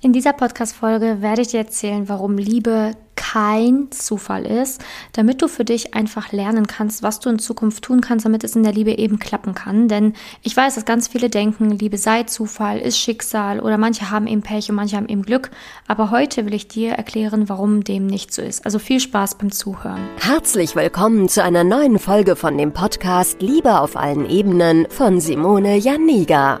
In dieser Podcast-Folge werde ich dir erzählen, warum Liebe kein Zufall ist, damit du für dich einfach lernen kannst, was du in Zukunft tun kannst, damit es in der Liebe eben klappen kann. Denn ich weiß, dass ganz viele denken, Liebe sei Zufall, ist Schicksal oder manche haben eben Pech und manche haben eben Glück. Aber heute will ich dir erklären, warum dem nicht so ist. Also viel Spaß beim Zuhören. Herzlich willkommen zu einer neuen Folge von dem Podcast Liebe auf allen Ebenen von Simone Janiga.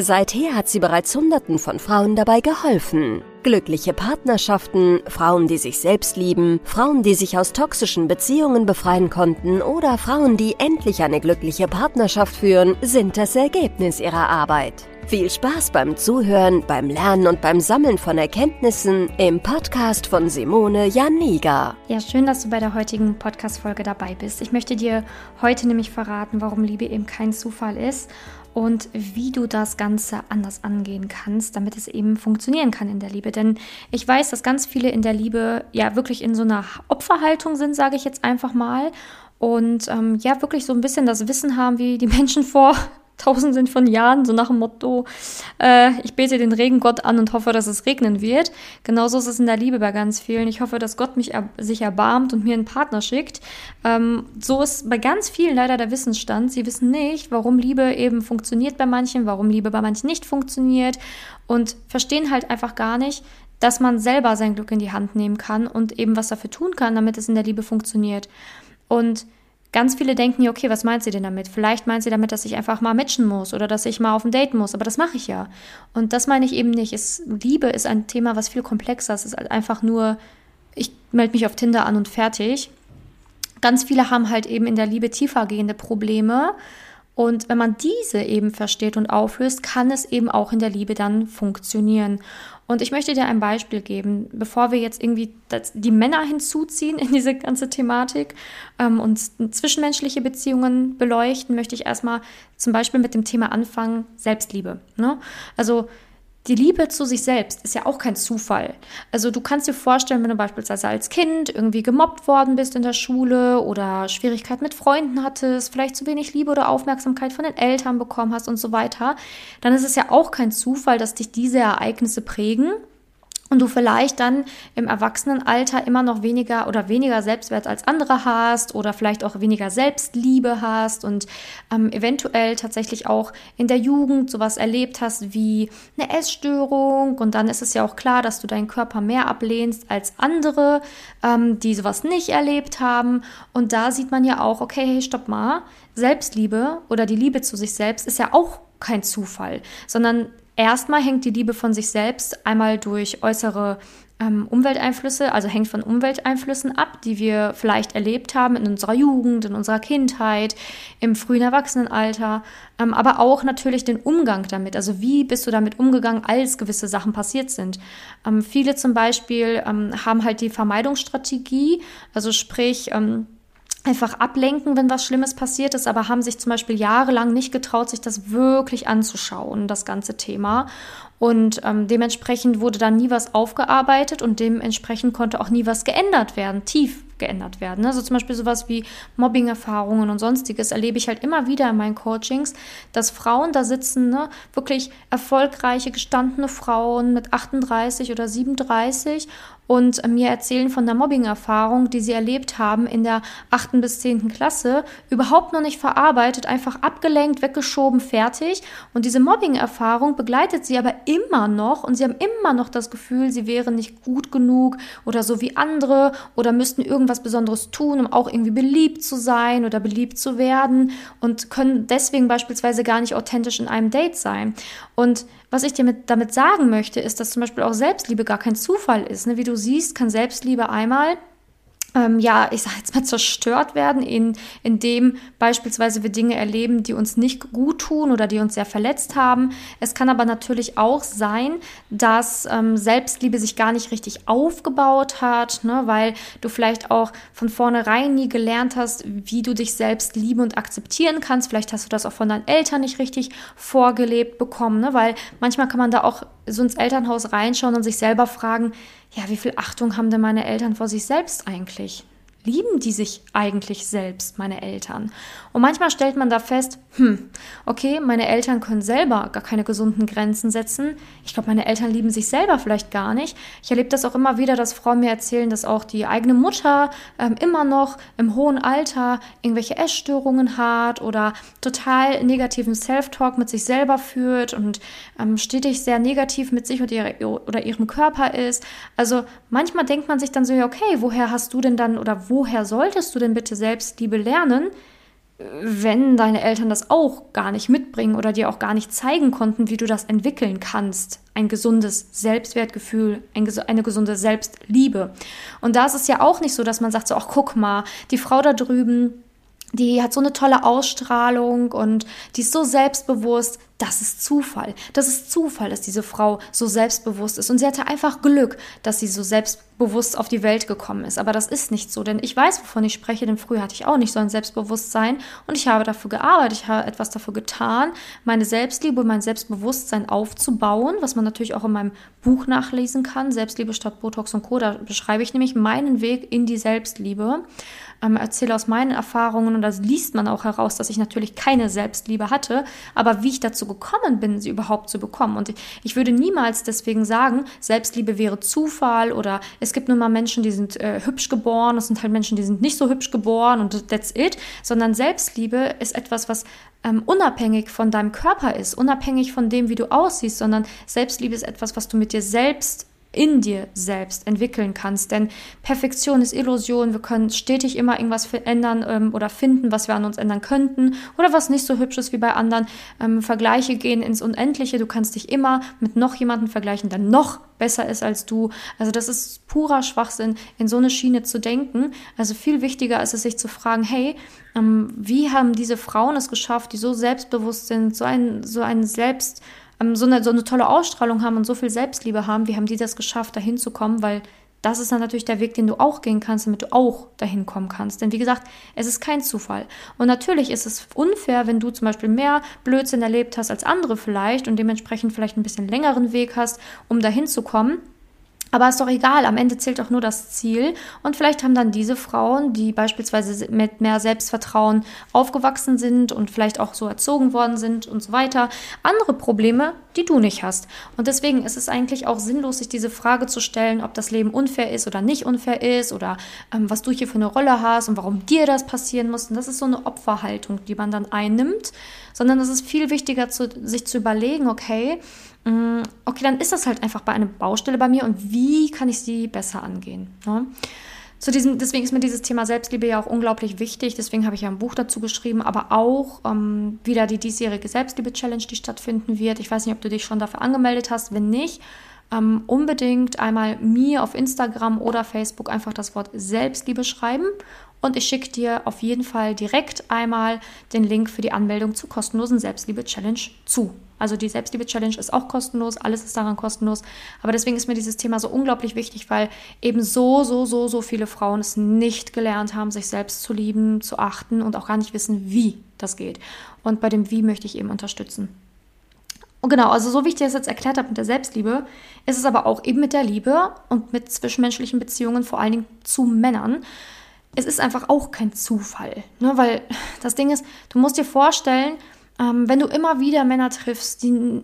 Seither hat sie bereits Hunderten von Frauen dabei geholfen. Glückliche Partnerschaften, Frauen, die sich selbst lieben, Frauen, die sich aus toxischen Beziehungen befreien konnten oder Frauen, die endlich eine glückliche Partnerschaft führen, sind das Ergebnis ihrer Arbeit. Viel Spaß beim Zuhören, beim Lernen und beim Sammeln von Erkenntnissen im Podcast von Simone Janiga. Ja, schön, dass du bei der heutigen Podcast-Folge dabei bist. Ich möchte dir heute nämlich verraten, warum Liebe eben kein Zufall ist und wie du das Ganze anders angehen kannst, damit es eben funktionieren kann in der Liebe. Denn ich weiß, dass ganz viele in der Liebe ja wirklich in so einer Opferhaltung sind, sage ich jetzt einfach mal. Und ähm, ja, wirklich so ein bisschen das Wissen haben, wie die Menschen vor Tausenden von Jahren, so nach dem Motto, äh, ich bete den Regengott an und hoffe, dass es regnen wird. Genauso ist es in der Liebe bei ganz vielen. Ich hoffe, dass Gott mich er sich erbarmt und mir einen Partner schickt. Ähm, so ist bei ganz vielen leider der Wissensstand. Sie wissen nicht, warum Liebe eben funktioniert bei manchen, warum Liebe bei manchen nicht funktioniert und verstehen halt einfach gar nicht, dass man selber sein Glück in die Hand nehmen kann und eben was dafür tun kann, damit es in der Liebe funktioniert. Und Ganz viele denken ja, okay, was meint sie denn damit? Vielleicht meint sie damit, dass ich einfach mal matchen muss oder dass ich mal auf ein Date muss, aber das mache ich ja. Und das meine ich eben nicht. Es, Liebe ist ein Thema, was viel komplexer ist. Es ist halt einfach nur, ich melde mich auf Tinder an und fertig. Ganz viele haben halt eben in der Liebe tiefergehende Probleme. Und wenn man diese eben versteht und auflöst, kann es eben auch in der Liebe dann funktionieren. Und ich möchte dir ein Beispiel geben, bevor wir jetzt irgendwie die Männer hinzuziehen in diese ganze Thematik ähm, und zwischenmenschliche Beziehungen beleuchten, möchte ich erstmal zum Beispiel mit dem Thema anfangen, Selbstliebe. Ne? Also die Liebe zu sich selbst ist ja auch kein Zufall. Also du kannst dir vorstellen, wenn du beispielsweise als Kind irgendwie gemobbt worden bist in der Schule oder Schwierigkeiten mit Freunden hattest, vielleicht zu wenig Liebe oder Aufmerksamkeit von den Eltern bekommen hast und so weiter, dann ist es ja auch kein Zufall, dass dich diese Ereignisse prägen und du vielleicht dann im Erwachsenenalter immer noch weniger oder weniger Selbstwert als andere hast oder vielleicht auch weniger Selbstliebe hast und ähm, eventuell tatsächlich auch in der Jugend sowas erlebt hast wie eine Essstörung. Und dann ist es ja auch klar, dass du deinen Körper mehr ablehnst als andere, ähm, die sowas nicht erlebt haben. Und da sieht man ja auch, okay, hey, stopp mal, Selbstliebe oder die Liebe zu sich selbst ist ja auch kein Zufall, sondern Erstmal hängt die Liebe von sich selbst einmal durch äußere ähm, Umwelteinflüsse, also hängt von Umwelteinflüssen ab, die wir vielleicht erlebt haben in unserer Jugend, in unserer Kindheit, im frühen Erwachsenenalter, ähm, aber auch natürlich den Umgang damit. Also wie bist du damit umgegangen, als gewisse Sachen passiert sind? Ähm, viele zum Beispiel ähm, haben halt die Vermeidungsstrategie, also sprich, ähm, einfach ablenken, wenn was Schlimmes passiert ist, aber haben sich zum Beispiel jahrelang nicht getraut, sich das wirklich anzuschauen, das ganze Thema. Und ähm, dementsprechend wurde dann nie was aufgearbeitet und dementsprechend konnte auch nie was geändert werden, tief geändert werden. Also zum Beispiel sowas wie Mobbing-Erfahrungen und sonstiges erlebe ich halt immer wieder in meinen Coachings, dass Frauen da sitzen, ne, wirklich erfolgreiche, gestandene Frauen mit 38 oder 37 und mir erzählen von der Mobbing-Erfahrung, die sie erlebt haben in der achten bis zehnten Klasse, überhaupt noch nicht verarbeitet, einfach abgelenkt, weggeschoben, fertig. Und diese Mobbing-Erfahrung begleitet sie aber immer noch und sie haben immer noch das Gefühl, sie wären nicht gut genug oder so wie andere oder müssten irgendwas Besonderes tun, um auch irgendwie beliebt zu sein oder beliebt zu werden und können deswegen beispielsweise gar nicht authentisch in einem Date sein. Und was ich dir mit, damit sagen möchte, ist, dass zum Beispiel auch Selbstliebe gar kein Zufall ist. Ne? Wie du siehst, kann Selbstliebe einmal ähm, ja, ich sage jetzt mal, zerstört werden, in, indem beispielsweise wir Dinge erleben, die uns nicht gut tun oder die uns sehr verletzt haben. Es kann aber natürlich auch sein, dass ähm, Selbstliebe sich gar nicht richtig aufgebaut hat, ne, weil du vielleicht auch von vornherein nie gelernt hast, wie du dich selbst lieben und akzeptieren kannst. Vielleicht hast du das auch von deinen Eltern nicht richtig vorgelebt bekommen, ne, weil manchmal kann man da auch so ins Elternhaus reinschauen und sich selber fragen, ja, wie viel Achtung haben denn meine Eltern vor sich selbst eigentlich? Lieben die sich eigentlich selbst, meine Eltern? Und manchmal stellt man da fest, hm, okay, meine Eltern können selber gar keine gesunden Grenzen setzen. Ich glaube, meine Eltern lieben sich selber vielleicht gar nicht. Ich erlebe das auch immer wieder, dass Frauen mir erzählen, dass auch die eigene Mutter ähm, immer noch im hohen Alter irgendwelche Essstörungen hat oder total negativen Self-Talk mit sich selber führt und ähm, stetig sehr negativ mit sich und ihre, oder ihrem Körper ist. Also manchmal denkt man sich dann so, ja, okay, woher hast du denn dann oder wo woher solltest du denn bitte Selbstliebe lernen, wenn deine Eltern das auch gar nicht mitbringen oder dir auch gar nicht zeigen konnten, wie du das entwickeln kannst? Ein gesundes Selbstwertgefühl, eine gesunde Selbstliebe. Und da ist es ja auch nicht so, dass man sagt so, ach guck mal, die Frau da drüben, die hat so eine tolle Ausstrahlung und die ist so selbstbewusst. Das ist Zufall. Das ist Zufall, dass diese Frau so selbstbewusst ist. Und sie hatte einfach Glück, dass sie so selbstbewusst auf die Welt gekommen ist. Aber das ist nicht so, denn ich weiß, wovon ich spreche, denn früher hatte ich auch nicht so ein Selbstbewusstsein und ich habe dafür gearbeitet, ich habe etwas dafür getan, meine Selbstliebe, mein Selbstbewusstsein aufzubauen, was man natürlich auch in meinem Buch nachlesen kann, Selbstliebe statt Botox und Co. Da beschreibe ich nämlich meinen Weg in die Selbstliebe ähm, erzähle aus meinen Erfahrungen und das liest man auch heraus, dass ich natürlich keine Selbstliebe hatte, aber wie ich dazu gekommen bin, sie überhaupt zu bekommen. Und ich würde niemals deswegen sagen, Selbstliebe wäre Zufall oder es gibt nur mal Menschen, die sind äh, hübsch geboren, es sind halt Menschen, die sind nicht so hübsch geboren und that's it, sondern Selbstliebe ist etwas, was ähm, unabhängig von deinem Körper ist, unabhängig von dem, wie du aussiehst, sondern Selbstliebe ist etwas, was du mit dir selbst in dir selbst entwickeln kannst. Denn Perfektion ist Illusion. Wir können stetig immer irgendwas verändern ähm, oder finden, was wir an uns ändern könnten oder was nicht so hübsch ist wie bei anderen. Ähm, Vergleiche gehen ins Unendliche. Du kannst dich immer mit noch jemandem vergleichen, der noch besser ist als du. Also das ist purer Schwachsinn, in so eine Schiene zu denken. Also viel wichtiger ist es, sich zu fragen, hey, ähm, wie haben diese Frauen es geschafft, die so selbstbewusst sind, so ein, so ein Selbst ähm, so, eine, so eine tolle Ausstrahlung haben und so viel Selbstliebe haben, wie haben die das geschafft, dahin zu kommen, weil das ist dann natürlich der Weg, den du auch gehen kannst, damit du auch dahin kommen kannst. Denn wie gesagt, es ist kein Zufall. Und natürlich ist es unfair, wenn du zum Beispiel mehr Blödsinn erlebt hast als andere vielleicht und dementsprechend vielleicht ein bisschen längeren Weg hast, um dahin zu kommen. Aber ist doch egal, am Ende zählt doch nur das Ziel. Und vielleicht haben dann diese Frauen, die beispielsweise mit mehr Selbstvertrauen aufgewachsen sind und vielleicht auch so erzogen worden sind und so weiter, andere Probleme, die du nicht hast. Und deswegen ist es eigentlich auch sinnlos, sich diese Frage zu stellen, ob das Leben unfair ist oder nicht unfair ist oder ähm, was du hier für eine Rolle hast und warum dir das passieren muss. Und das ist so eine Opferhaltung, die man dann einnimmt, sondern es ist viel wichtiger, zu, sich zu überlegen, okay, okay, dann ist das halt einfach bei einer Baustelle bei mir und wie kann ich sie besser angehen? Ne? Zu diesem, deswegen ist mir dieses Thema Selbstliebe ja auch unglaublich wichtig. Deswegen habe ich ja ein Buch dazu geschrieben, aber auch ähm, wieder die diesjährige Selbstliebe-Challenge, die stattfinden wird. Ich weiß nicht, ob du dich schon dafür angemeldet hast. Wenn nicht, ähm, unbedingt einmal mir auf Instagram oder Facebook einfach das Wort Selbstliebe schreiben und ich schicke dir auf jeden Fall direkt einmal den Link für die Anmeldung zur kostenlosen Selbstliebe-Challenge zu. Also die Selbstliebe-Challenge ist auch kostenlos, alles ist daran kostenlos. Aber deswegen ist mir dieses Thema so unglaublich wichtig, weil eben so, so, so, so viele Frauen es nicht gelernt haben, sich selbst zu lieben, zu achten und auch gar nicht wissen, wie das geht. Und bei dem Wie möchte ich eben unterstützen. Und genau, also so wie ich dir das jetzt erklärt habe mit der Selbstliebe, ist es aber auch eben mit der Liebe und mit zwischenmenschlichen Beziehungen, vor allen Dingen zu Männern. Es ist einfach auch kein Zufall, ne? weil das Ding ist, du musst dir vorstellen, ähm, wenn du immer wieder Männer triffst, die,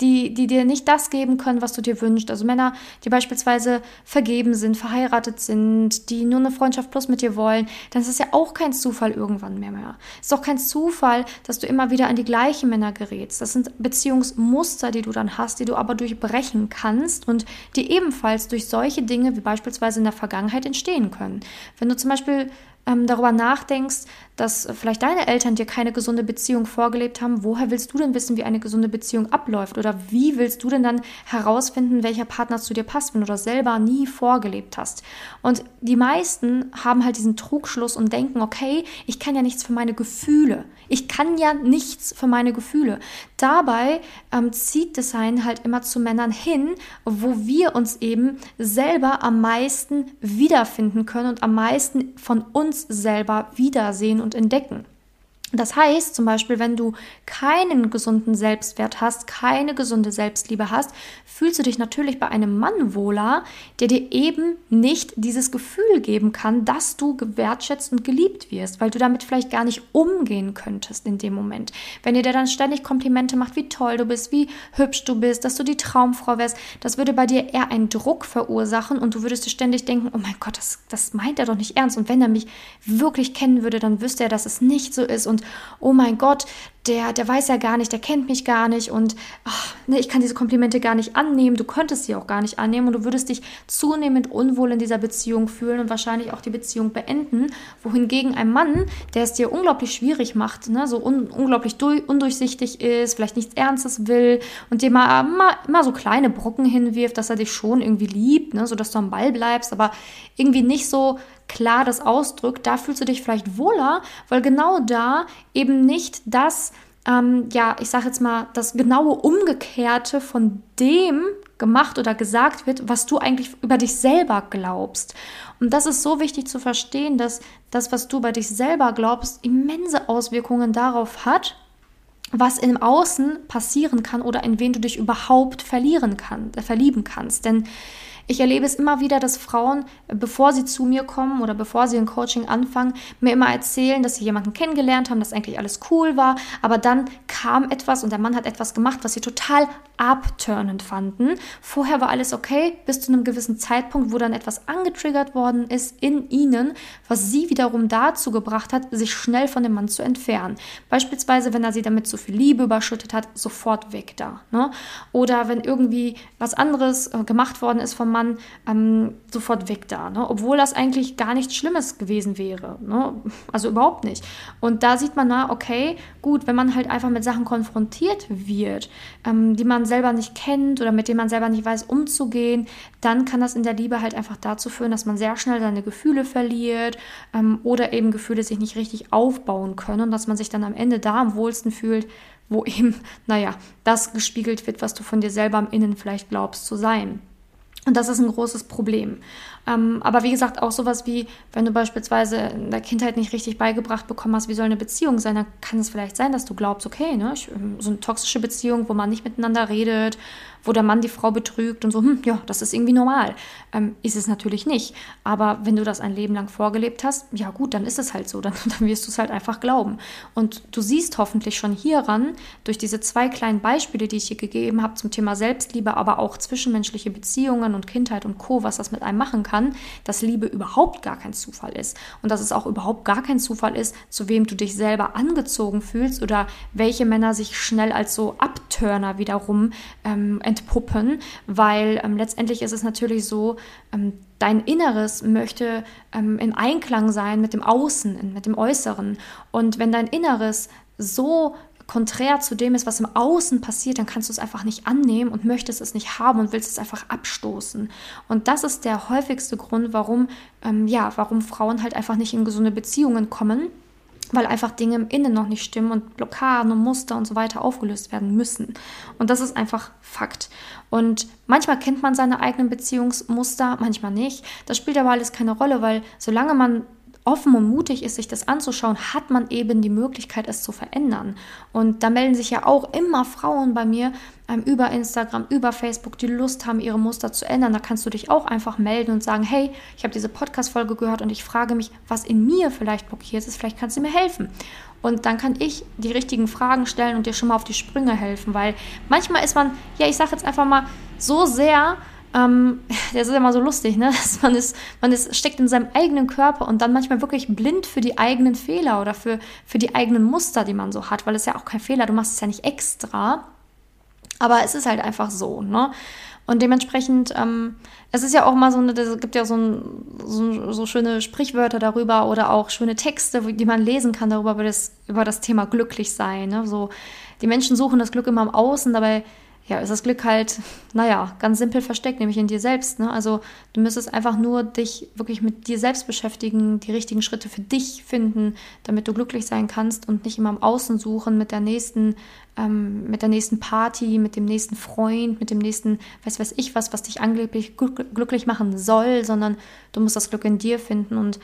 die, die dir nicht das geben können, was du dir wünschst, also Männer, die beispielsweise vergeben sind, verheiratet sind, die nur eine Freundschaft plus mit dir wollen, dann ist es ja auch kein Zufall irgendwann mehr mehr. Es ist auch kein Zufall, dass du immer wieder an die gleichen Männer gerätst. Das sind Beziehungsmuster, die du dann hast, die du aber durchbrechen kannst und die ebenfalls durch solche Dinge wie beispielsweise in der Vergangenheit entstehen können. Wenn du zum Beispiel ähm, darüber nachdenkst, dass vielleicht deine Eltern dir keine gesunde Beziehung vorgelebt haben, woher willst du denn wissen, wie eine gesunde Beziehung abläuft? Oder wie willst du denn dann herausfinden, welcher Partner zu dir passt, wenn du das selber nie vorgelebt hast? Und die meisten haben halt diesen Trugschluss und denken, okay, ich kann ja nichts für meine Gefühle. Ich kann ja nichts für meine Gefühle. Dabei ähm, zieht Design halt immer zu Männern hin, wo wir uns eben selber am meisten wiederfinden können und am meisten von uns selber wiedersehen und entdecken. Das heißt zum Beispiel, wenn du keinen gesunden Selbstwert hast, keine gesunde Selbstliebe hast, fühlst du dich natürlich bei einem Mann wohler, der dir eben nicht dieses Gefühl geben kann, dass du gewertschätzt und geliebt wirst, weil du damit vielleicht gar nicht umgehen könntest in dem Moment. Wenn dir der dann ständig Komplimente macht, wie toll du bist, wie hübsch du bist, dass du die Traumfrau wärst, das würde bei dir eher einen Druck verursachen und du würdest dir ständig denken, oh mein Gott, das, das meint er doch nicht ernst. Und wenn er mich wirklich kennen würde, dann wüsste er, dass es nicht so ist und oh mein Gott, der, der weiß ja gar nicht, der kennt mich gar nicht und ach, ne, ich kann diese Komplimente gar nicht annehmen, du könntest sie auch gar nicht annehmen und du würdest dich zunehmend unwohl in dieser Beziehung fühlen und wahrscheinlich auch die Beziehung beenden, wohingegen ein Mann, der es dir unglaublich schwierig macht, ne, so un unglaublich undurchsichtig ist, vielleicht nichts Ernstes will und dir mal immer, immer so kleine Brocken hinwirft, dass er dich schon irgendwie liebt, ne, sodass du am Ball bleibst, aber irgendwie nicht so klar das ausdrückt, da fühlst du dich vielleicht wohler, weil genau da eben nicht das, ähm, ja, ich sage jetzt mal, das genaue Umgekehrte von dem gemacht oder gesagt wird, was du eigentlich über dich selber glaubst. Und das ist so wichtig zu verstehen, dass das, was du über dich selber glaubst, immense Auswirkungen darauf hat, was im Außen passieren kann oder in wen du dich überhaupt verlieren kann, äh, verlieben kannst. Denn ich erlebe es immer wieder, dass Frauen, bevor sie zu mir kommen oder bevor sie ein Coaching anfangen, mir immer erzählen, dass sie jemanden kennengelernt haben, dass eigentlich alles cool war, aber dann kam etwas und der Mann hat etwas gemacht, was sie total abturnend fanden. Vorher war alles okay, bis zu einem gewissen Zeitpunkt, wo dann etwas angetriggert worden ist in ihnen, was sie wiederum dazu gebracht hat, sich schnell von dem Mann zu entfernen. Beispielsweise, wenn er sie damit zu viel Liebe überschüttet hat, sofort weg da. Ne? Oder wenn irgendwie was anderes äh, gemacht worden ist vom Mann ähm, sofort weg da, ne? obwohl das eigentlich gar nichts Schlimmes gewesen wäre. Ne? Also überhaupt nicht. Und da sieht man, na, okay, gut, wenn man halt einfach mit Sachen konfrontiert wird, ähm, die man selber nicht kennt oder mit denen man selber nicht weiß, umzugehen, dann kann das in der Liebe halt einfach dazu führen, dass man sehr schnell seine Gefühle verliert ähm, oder eben Gefühle sich nicht richtig aufbauen können und dass man sich dann am Ende da am wohlsten fühlt, wo eben, naja, das gespiegelt wird, was du von dir selber im Innen vielleicht glaubst zu sein. Und das ist ein großes Problem. Ähm, aber wie gesagt, auch sowas wie, wenn du beispielsweise in der Kindheit nicht richtig beigebracht bekommen hast, wie soll eine Beziehung sein, dann kann es vielleicht sein, dass du glaubst, okay, ne, ich, ähm, so eine toxische Beziehung, wo man nicht miteinander redet, wo der Mann die Frau betrügt und so, hm, ja, das ist irgendwie normal. Ähm, ist es natürlich nicht. Aber wenn du das ein Leben lang vorgelebt hast, ja gut, dann ist es halt so. Dann, dann wirst du es halt einfach glauben. Und du siehst hoffentlich schon hieran, durch diese zwei kleinen Beispiele, die ich hier gegeben habe zum Thema Selbstliebe, aber auch zwischenmenschliche Beziehungen und Kindheit und Co., was das mit einem machen kann, kann, dass Liebe überhaupt gar kein Zufall ist und dass es auch überhaupt gar kein Zufall ist, zu wem du dich selber angezogen fühlst oder welche Männer sich schnell als so Abturner wiederum ähm, entpuppen, weil ähm, letztendlich ist es natürlich so, ähm, dein Inneres möchte ähm, in Einklang sein mit dem Außen, mit dem Äußeren. Und wenn dein Inneres so konträr zu dem ist, was im Außen passiert, dann kannst du es einfach nicht annehmen und möchtest es nicht haben und willst es einfach abstoßen. Und das ist der häufigste Grund, warum, ähm, ja, warum Frauen halt einfach nicht in gesunde Beziehungen kommen, weil einfach Dinge im Innen noch nicht stimmen und Blockaden und Muster und so weiter aufgelöst werden müssen. Und das ist einfach Fakt. Und manchmal kennt man seine eigenen Beziehungsmuster, manchmal nicht. Das spielt aber alles keine Rolle, weil solange man offen und mutig ist, sich das anzuschauen, hat man eben die Möglichkeit, es zu verändern. Und da melden sich ja auch immer Frauen bei mir ähm, über Instagram, über Facebook, die Lust haben, ihre Muster zu ändern. Da kannst du dich auch einfach melden und sagen, hey, ich habe diese Podcast-Folge gehört und ich frage mich, was in mir vielleicht blockiert ist. Vielleicht kannst du mir helfen. Und dann kann ich die richtigen Fragen stellen und dir schon mal auf die Sprünge helfen, weil manchmal ist man, ja, ich sage jetzt einfach mal, so sehr ähm, das ist immer so lustig, ne? Dass man ist, man ist, steckt in seinem eigenen Körper und dann manchmal wirklich blind für die eigenen Fehler oder für, für die eigenen Muster, die man so hat, weil es ja auch kein Fehler, du machst es ja nicht extra. Aber es ist halt einfach so, ne? Und dementsprechend, ähm, es ist ja auch mal so es gibt ja so, ein, so, so, schöne Sprichwörter darüber oder auch schöne Texte, die man lesen kann darüber, über das, über das Thema glücklich sein. Ne? So, die Menschen suchen das Glück immer im Außen, dabei ja, ist das Glück halt, naja, ganz simpel versteckt, nämlich in dir selbst. Ne? Also du müsstest einfach nur dich wirklich mit dir selbst beschäftigen, die richtigen Schritte für dich finden, damit du glücklich sein kannst und nicht immer im Außen suchen mit der nächsten, ähm, mit der nächsten Party, mit dem nächsten Freund, mit dem nächsten, weiß weiß ich was, was dich angeblich glücklich machen soll, sondern du musst das Glück in dir finden und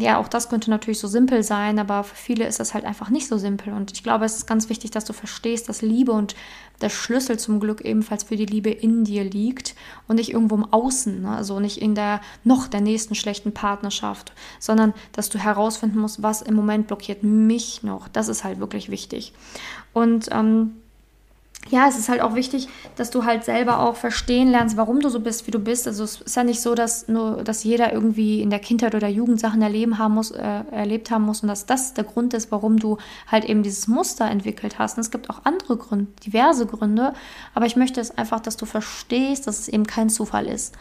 ja, auch das könnte natürlich so simpel sein, aber für viele ist das halt einfach nicht so simpel. Und ich glaube, es ist ganz wichtig, dass du verstehst, dass Liebe und der Schlüssel zum Glück ebenfalls für die Liebe in dir liegt und nicht irgendwo im Außen, ne? also nicht in der noch der nächsten schlechten Partnerschaft, sondern dass du herausfinden musst, was im Moment blockiert mich noch. Das ist halt wirklich wichtig. Und ähm, ja, es ist halt auch wichtig, dass du halt selber auch verstehen lernst, warum du so bist, wie du bist. Also es ist ja nicht so, dass nur, dass jeder irgendwie in der Kindheit oder Jugend Sachen erleben haben muss, äh, erlebt haben muss und dass das der Grund ist, warum du halt eben dieses Muster entwickelt hast. Und es gibt auch andere Gründe, diverse Gründe. Aber ich möchte es einfach, dass du verstehst, dass es eben kein Zufall ist.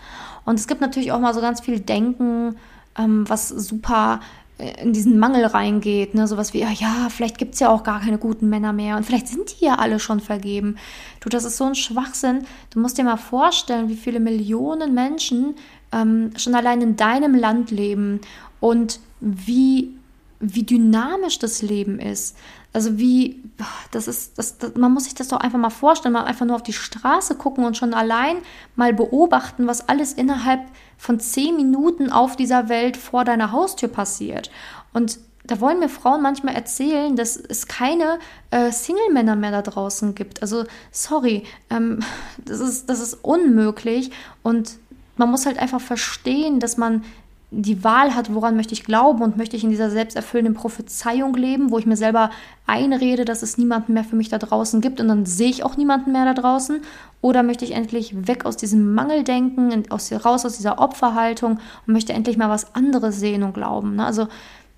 Und es gibt natürlich auch mal so ganz viel Denken, ähm, was super in diesen Mangel reingeht, ne, sowas wie, ja, ja, vielleicht gibt es ja auch gar keine guten Männer mehr und vielleicht sind die ja alle schon vergeben. Du, das ist so ein Schwachsinn. Du musst dir mal vorstellen, wie viele Millionen Menschen ähm, schon allein in deinem Land leben und wie, wie dynamisch das Leben ist. Also wie, das ist, das, das, man muss sich das doch einfach mal vorstellen, mal einfach nur auf die Straße gucken und schon allein mal beobachten, was alles innerhalb von zehn Minuten auf dieser Welt vor deiner Haustür passiert. Und da wollen mir Frauen manchmal erzählen, dass es keine äh, Single-Männer mehr da draußen gibt. Also, sorry, ähm, das, ist, das ist unmöglich. Und man muss halt einfach verstehen, dass man die Wahl hat, woran möchte ich glauben und möchte ich in dieser selbsterfüllenden Prophezeiung leben, wo ich mir selber einrede, dass es niemanden mehr für mich da draußen gibt und dann sehe ich auch niemanden mehr da draußen. Oder möchte ich endlich weg aus diesem Mangeldenken, aus, raus aus dieser Opferhaltung und möchte endlich mal was anderes sehen und glauben. Ne? Also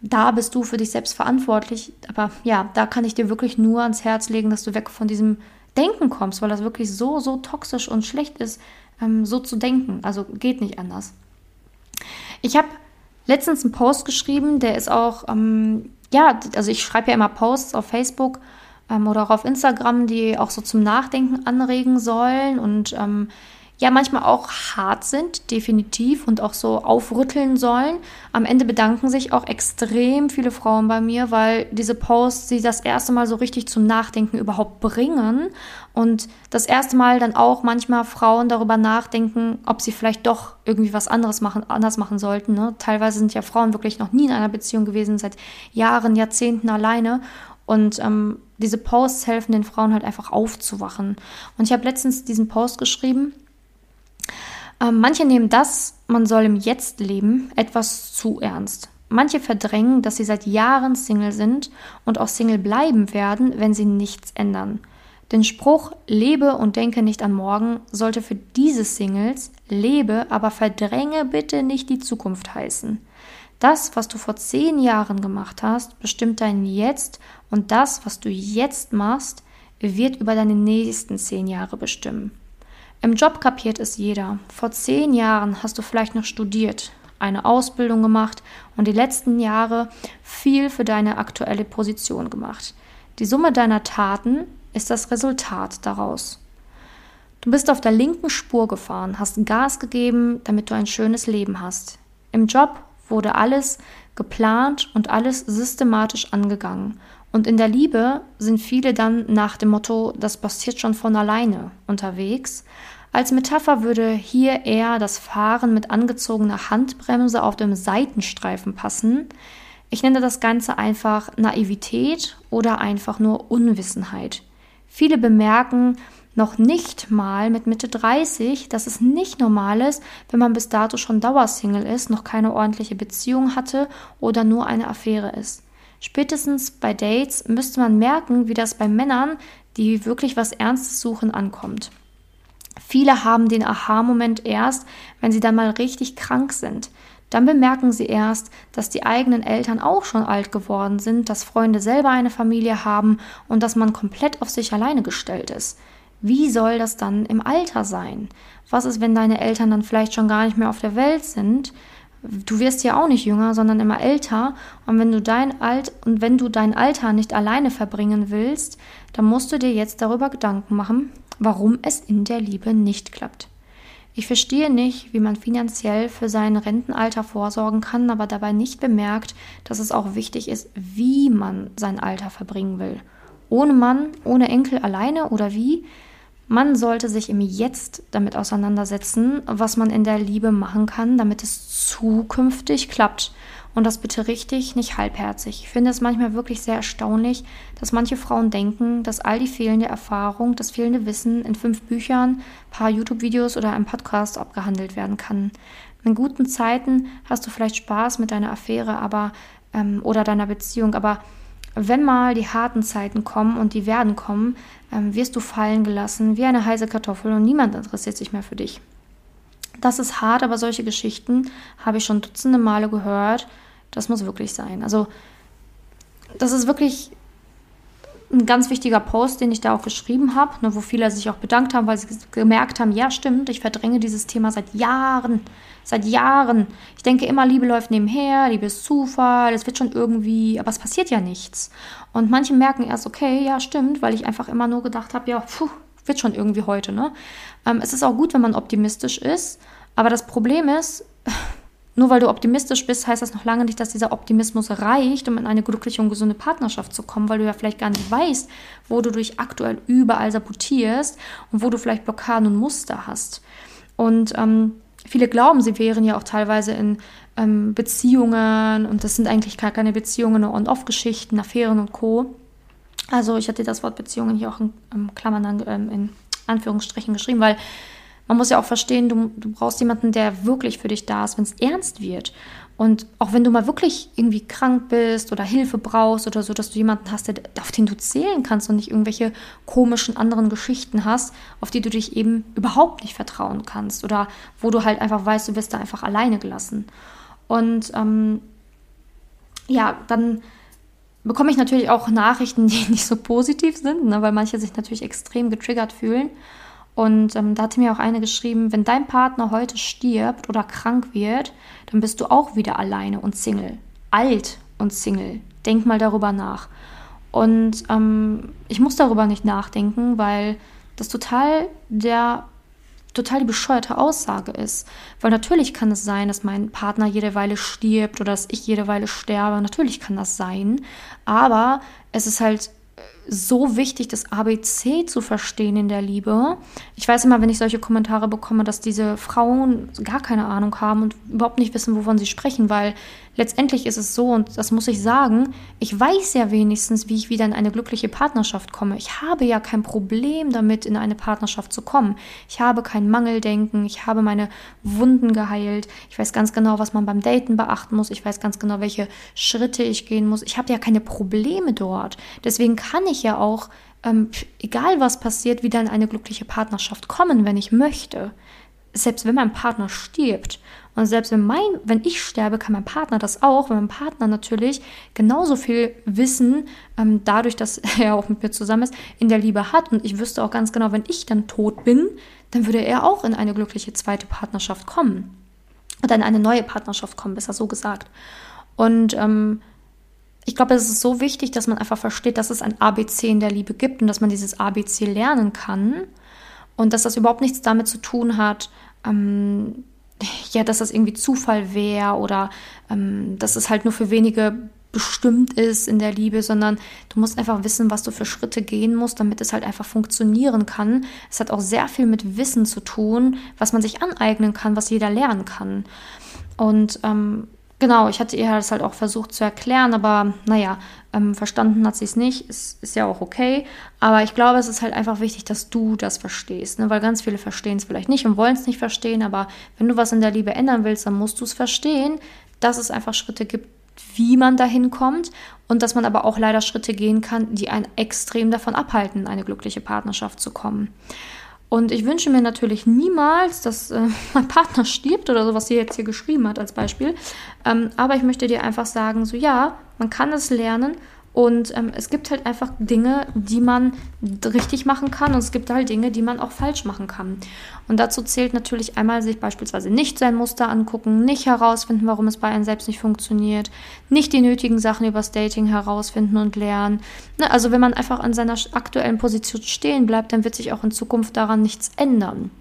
da bist du für dich selbst verantwortlich. Aber ja, da kann ich dir wirklich nur ans Herz legen, dass du weg von diesem Denken kommst, weil das wirklich so, so toxisch und schlecht ist, ähm, so zu denken. Also geht nicht anders. Ich habe letztens einen Post geschrieben, der ist auch, ähm, ja, also ich schreibe ja immer Posts auf Facebook ähm, oder auch auf Instagram, die auch so zum Nachdenken anregen sollen. Und ähm, ja manchmal auch hart sind, definitiv, und auch so aufrütteln sollen. Am Ende bedanken sich auch extrem viele Frauen bei mir, weil diese Posts sie das erste Mal so richtig zum Nachdenken überhaupt bringen und das erste Mal dann auch manchmal Frauen darüber nachdenken, ob sie vielleicht doch irgendwie was anderes machen, anders machen sollten. Ne? Teilweise sind ja Frauen wirklich noch nie in einer Beziehung gewesen, seit Jahren, Jahrzehnten alleine. Und ähm, diese Posts helfen den Frauen halt einfach aufzuwachen. Und ich habe letztens diesen Post geschrieben, manche nehmen das, man soll im Jetzt leben, etwas zu ernst. Manche verdrängen, dass sie seit Jahren Single sind und auch Single bleiben werden, wenn sie nichts ändern. Den Spruch lebe und denke nicht an morgen sollte für diese Singles lebe, aber verdränge bitte nicht die Zukunft heißen. Das, was du vor zehn Jahren gemacht hast, bestimmt dein Jetzt und das, was du jetzt machst, wird über deine nächsten zehn Jahre bestimmen. Im Job kapiert es jeder. Vor zehn Jahren hast du vielleicht noch studiert, eine Ausbildung gemacht und die letzten Jahre viel für deine aktuelle Position gemacht. Die Summe deiner Taten ist das Resultat daraus. Du bist auf der linken Spur gefahren, hast Gas gegeben, damit du ein schönes Leben hast. Im Job wurde alles geplant und alles systematisch angegangen. Und in der Liebe sind viele dann nach dem Motto, das passiert schon von alleine unterwegs. Als Metapher würde hier eher das Fahren mit angezogener Handbremse auf dem Seitenstreifen passen. Ich nenne das Ganze einfach Naivität oder einfach nur Unwissenheit. Viele bemerken noch nicht mal mit Mitte 30, dass es nicht normal ist, wenn man bis dato schon Dauersingle ist, noch keine ordentliche Beziehung hatte oder nur eine Affäre ist. Spätestens bei Dates müsste man merken, wie das bei Männern, die wirklich was Ernstes suchen, ankommt. Viele haben den Aha-Moment erst, wenn sie dann mal richtig krank sind. Dann bemerken sie erst, dass die eigenen Eltern auch schon alt geworden sind, dass Freunde selber eine Familie haben und dass man komplett auf sich alleine gestellt ist. Wie soll das dann im Alter sein? Was ist, wenn deine Eltern dann vielleicht schon gar nicht mehr auf der Welt sind? Du wirst ja auch nicht jünger, sondern immer älter. Und wenn du dein Alt und wenn du dein Alter nicht alleine verbringen willst, dann musst du dir jetzt darüber Gedanken machen, warum es in der Liebe nicht klappt. Ich verstehe nicht, wie man finanziell für sein Rentenalter vorsorgen kann, aber dabei nicht bemerkt, dass es auch wichtig ist, wie man sein Alter verbringen will. Ohne Mann, ohne Enkel alleine oder wie? Man sollte sich im Jetzt damit auseinandersetzen, was man in der Liebe machen kann, damit es zukünftig klappt. Und das bitte richtig, nicht halbherzig. Ich finde es manchmal wirklich sehr erstaunlich, dass manche Frauen denken, dass all die fehlende Erfahrung, das fehlende Wissen in fünf Büchern, paar YouTube-Videos oder einem Podcast abgehandelt werden kann. In guten Zeiten hast du vielleicht Spaß mit deiner Affäre, aber ähm, oder deiner Beziehung, aber wenn mal die harten Zeiten kommen und die werden kommen, ähm, wirst du fallen gelassen wie eine heiße Kartoffel und niemand interessiert sich mehr für dich. Das ist hart, aber solche Geschichten habe ich schon dutzende Male gehört. Das muss wirklich sein. Also, das ist wirklich ein ganz wichtiger Post, den ich da auch geschrieben habe, ne, wo viele sich auch bedankt haben, weil sie gemerkt haben, ja stimmt, ich verdränge dieses Thema seit Jahren, seit Jahren. Ich denke immer, Liebe läuft nebenher, Liebe ist Zufall, es wird schon irgendwie, aber es passiert ja nichts. Und manche merken erst, okay, ja stimmt, weil ich einfach immer nur gedacht habe, ja, puh, wird schon irgendwie heute. Ne? Ähm, es ist auch gut, wenn man optimistisch ist, aber das Problem ist, nur weil du optimistisch bist, heißt das noch lange nicht, dass dieser Optimismus reicht, um in eine glückliche und gesunde Partnerschaft zu kommen, weil du ja vielleicht gar nicht weißt, wo du dich aktuell überall sabotierst und wo du vielleicht Blockaden und Muster hast. Und ähm, viele glauben, sie wären ja auch teilweise in ähm, Beziehungen und das sind eigentlich gar keine Beziehungen, nur On-Off-Geschichten, Affären und Co. Also ich hatte das Wort Beziehungen hier auch in, in Klammern ähm, in Anführungsstrichen geschrieben, weil man muss ja auch verstehen, du, du brauchst jemanden, der wirklich für dich da ist, wenn es ernst wird. Und auch wenn du mal wirklich irgendwie krank bist oder Hilfe brauchst oder so, dass du jemanden hast, der, auf den du zählen kannst und nicht irgendwelche komischen anderen Geschichten hast, auf die du dich eben überhaupt nicht vertrauen kannst oder wo du halt einfach weißt, du wirst da einfach alleine gelassen. Und ähm, ja, dann bekomme ich natürlich auch Nachrichten, die nicht so positiv sind, ne, weil manche sich natürlich extrem getriggert fühlen. Und ähm, da hatte mir auch eine geschrieben, wenn dein Partner heute stirbt oder krank wird, dann bist du auch wieder alleine und Single. Alt und Single. Denk mal darüber nach. Und ähm, ich muss darüber nicht nachdenken, weil das total der total die bescheuerte Aussage ist. Weil natürlich kann es sein, dass mein Partner jede Weile stirbt oder dass ich jede Weile sterbe. Natürlich kann das sein. Aber es ist halt so wichtig, das ABC zu verstehen in der Liebe. Ich weiß immer, wenn ich solche Kommentare bekomme, dass diese Frauen gar keine Ahnung haben und überhaupt nicht wissen, wovon sie sprechen, weil letztendlich ist es so, und das muss ich sagen, ich weiß ja wenigstens, wie ich wieder in eine glückliche Partnerschaft komme. Ich habe ja kein Problem damit, in eine Partnerschaft zu kommen. Ich habe kein Mangeldenken, ich habe meine Wunden geheilt. Ich weiß ganz genau, was man beim Daten beachten muss. Ich weiß ganz genau, welche Schritte ich gehen muss. Ich habe ja keine Probleme dort. Deswegen kann ich ja auch, ähm, egal was passiert, wieder in eine glückliche Partnerschaft kommen, wenn ich möchte selbst wenn mein Partner stirbt und selbst wenn mein, wenn ich sterbe, kann mein Partner das auch, weil mein Partner natürlich genauso viel Wissen, ähm, dadurch, dass er auch mit mir zusammen ist, in der Liebe hat. Und ich wüsste auch ganz genau, wenn ich dann tot bin, dann würde er auch in eine glückliche zweite Partnerschaft kommen. Oder in eine neue Partnerschaft kommen, besser so gesagt. Und ähm, ich glaube, es ist so wichtig, dass man einfach versteht, dass es ein ABC in der Liebe gibt und dass man dieses ABC lernen kann. Und dass das überhaupt nichts damit zu tun hat, ähm, ja, dass das irgendwie Zufall wäre oder ähm, dass es halt nur für wenige bestimmt ist in der Liebe, sondern du musst einfach wissen, was du für Schritte gehen musst, damit es halt einfach funktionieren kann. Es hat auch sehr viel mit Wissen zu tun, was man sich aneignen kann, was jeder lernen kann. Und ähm, Genau, ich hatte ihr das halt auch versucht zu erklären, aber naja, ähm, verstanden hat sie es nicht. Ist, ist ja auch okay. Aber ich glaube, es ist halt einfach wichtig, dass du das verstehst. Ne? Weil ganz viele verstehen es vielleicht nicht und wollen es nicht verstehen. Aber wenn du was in der Liebe ändern willst, dann musst du es verstehen, dass es einfach Schritte gibt, wie man dahin kommt und dass man aber auch leider Schritte gehen kann, die einen extrem davon abhalten, in eine glückliche Partnerschaft zu kommen. Und ich wünsche mir natürlich niemals, dass äh, mein Partner stirbt oder so, was sie jetzt hier geschrieben hat als Beispiel. Ähm, aber ich möchte dir einfach sagen, so ja, man kann es lernen Und ähm, es gibt halt einfach Dinge, die man richtig machen kann und es gibt halt Dinge, die man auch falsch machen kann. Und dazu zählt natürlich einmal sich beispielsweise nicht sein Muster angucken, nicht herausfinden, warum es bei einem selbst nicht funktioniert, nicht die nötigen Sachen über Dating herausfinden und lernen. Ne, also wenn man einfach an seiner aktuellen Position stehen bleibt, dann wird sich auch in Zukunft daran nichts ändern.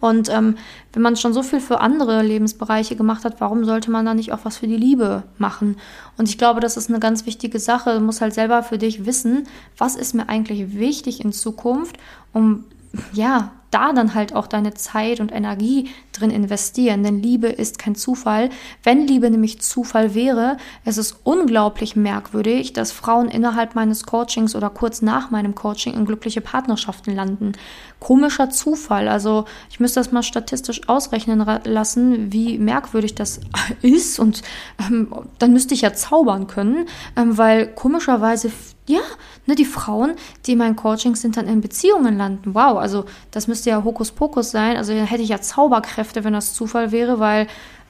Und ähm, wenn man schon so viel für andere Lebensbereiche gemacht hat, warum sollte man dann nicht auch was für die Liebe machen? Und ich glaube, das ist eine ganz wichtige Sache. Du musst halt selber für dich wissen, was ist mir eigentlich wichtig in Zukunft, um ja, da dann halt auch deine Zeit und Energie drin investieren. Denn Liebe ist kein Zufall. Wenn Liebe nämlich Zufall wäre, es ist unglaublich merkwürdig, dass Frauen innerhalb meines Coachings oder kurz nach meinem Coaching in glückliche Partnerschaften landen. Komischer Zufall. Also ich müsste das mal statistisch ausrechnen lassen, wie merkwürdig das ist. Und ähm, dann müsste ich ja zaubern können, ähm, weil komischerweise ja, ne, die Frauen, die in meinen Coachings sind, dann in Beziehungen landen. Wow, also das müsste ja Hokuspokus sein. Also dann hätte ich ja Zauberkräfte, wenn das Zufall wäre, weil,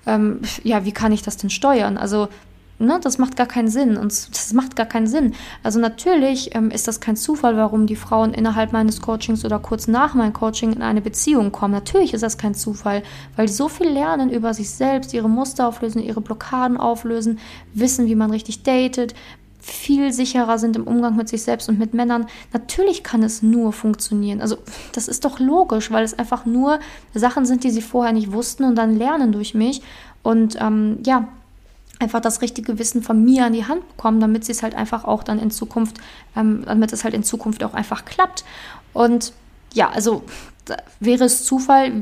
ähm, ja, wie kann ich das denn steuern? Also, ne, das macht gar keinen Sinn. Und das macht gar keinen Sinn. Also natürlich ähm, ist das kein Zufall, warum die Frauen innerhalb meines Coachings oder kurz nach meinem Coaching in eine Beziehung kommen. Natürlich ist das kein Zufall, weil die so viel lernen über sich selbst, ihre Muster auflösen, ihre Blockaden auflösen, wissen, wie man richtig datet, viel sicherer sind im Umgang mit sich selbst und mit Männern. Natürlich kann es nur funktionieren. Also das ist doch logisch, weil es einfach nur Sachen sind, die sie vorher nicht wussten und dann lernen durch mich. Und ähm, ja, einfach das richtige Wissen von mir an die Hand bekommen, damit sie es halt einfach auch dann in Zukunft, ähm, damit es halt in Zukunft auch einfach klappt. Und ja, also wäre es Zufall,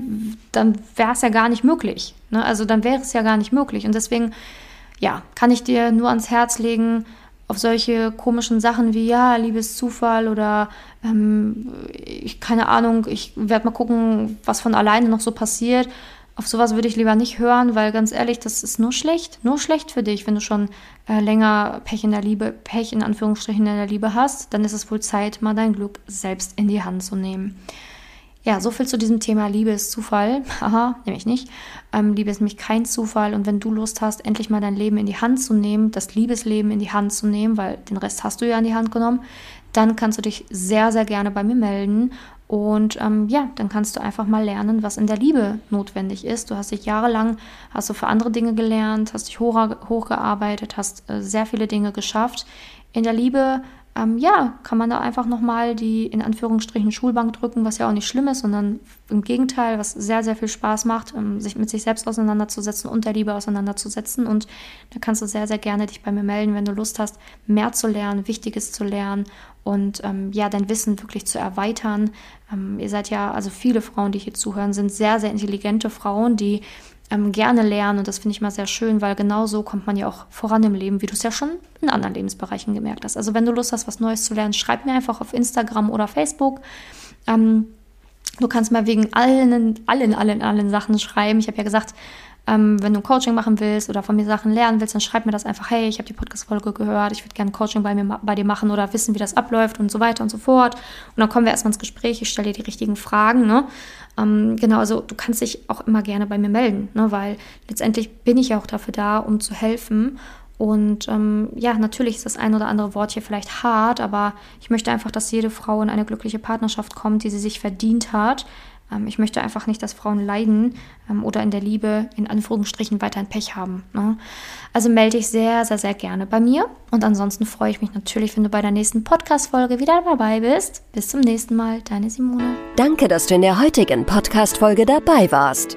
dann wäre es ja gar nicht möglich. Ne? Also dann wäre es ja gar nicht möglich. Und deswegen, ja, kann ich dir nur ans Herz legen, auf solche komischen Sachen wie, ja, Liebeszufall oder ähm, ich, keine Ahnung, ich werde mal gucken, was von alleine noch so passiert. Auf sowas würde ich lieber nicht hören, weil ganz ehrlich, das ist nur schlecht, nur schlecht für dich, wenn du schon äh, länger Pech in der Liebe, Pech in Anführungsstrichen in der Liebe hast, dann ist es wohl Zeit, mal dein Glück selbst in die Hand zu nehmen. Ja, so viel zu diesem Thema Liebe ist Zufall. Haha, nämlich nicht. Ähm, Liebe ist nämlich kein Zufall. Und wenn du Lust hast, endlich mal dein Leben in die Hand zu nehmen, das Liebesleben in die Hand zu nehmen, weil den Rest hast du ja in die Hand genommen, dann kannst du dich sehr, sehr gerne bei mir melden. Und ähm, ja, dann kannst du einfach mal lernen, was in der Liebe notwendig ist. Du hast dich jahrelang, hast du für andere Dinge gelernt, hast dich hoch, hochgearbeitet, hast äh, sehr viele Dinge geschafft. In der Liebe ähm, ja, kann man da einfach nochmal die in Anführungsstrichen Schulbank drücken, was ja auch nicht schlimm ist, sondern im Gegenteil, was sehr, sehr viel Spaß macht, ähm, sich mit sich selbst auseinanderzusetzen und der Liebe auseinanderzusetzen. Und da kannst du sehr, sehr gerne dich bei mir melden, wenn du Lust hast, mehr zu lernen, Wichtiges zu lernen und ähm, ja, dein Wissen wirklich zu erweitern. Ähm, ihr seid ja, also viele Frauen, die hier zuhören, sind sehr, sehr intelligente Frauen, die ähm, gerne lernen und das finde ich mal sehr schön, weil genau so kommt man ja auch voran im Leben, wie du es ja schon in anderen Lebensbereichen gemerkt hast. Also wenn du Lust hast, was Neues zu lernen, schreib mir einfach auf Instagram oder Facebook. Ähm, du kannst mir wegen allen, allen, allen, allen Sachen schreiben. Ich habe ja gesagt, ähm, wenn du Coaching machen willst oder von mir Sachen lernen willst, dann schreib mir das einfach, hey, ich habe die Podcast-Folge gehört, ich würde gerne Coaching bei, mir, bei dir machen oder wissen, wie das abläuft und so weiter und so fort. Und dann kommen wir erstmal ins Gespräch, ich stelle dir die richtigen Fragen. Ne? Ähm, genau, also du kannst dich auch immer gerne bei mir melden, ne? weil letztendlich bin ich ja auch dafür da, um zu helfen. Und ähm, ja, natürlich ist das ein oder andere Wort hier vielleicht hart, aber ich möchte einfach, dass jede Frau in eine glückliche Partnerschaft kommt, die sie sich verdient hat. Ähm, ich möchte einfach nicht, dass Frauen leiden ähm, oder in der Liebe in Anführungsstrichen weiter ein Pech haben. Ne? Also melde dich sehr, sehr, sehr gerne bei mir. Und ansonsten freue ich mich natürlich, wenn du bei der nächsten Podcast-Folge wieder dabei bist. Bis zum nächsten Mal, deine Simone. Danke, dass du in der heutigen Podcast-Folge dabei warst.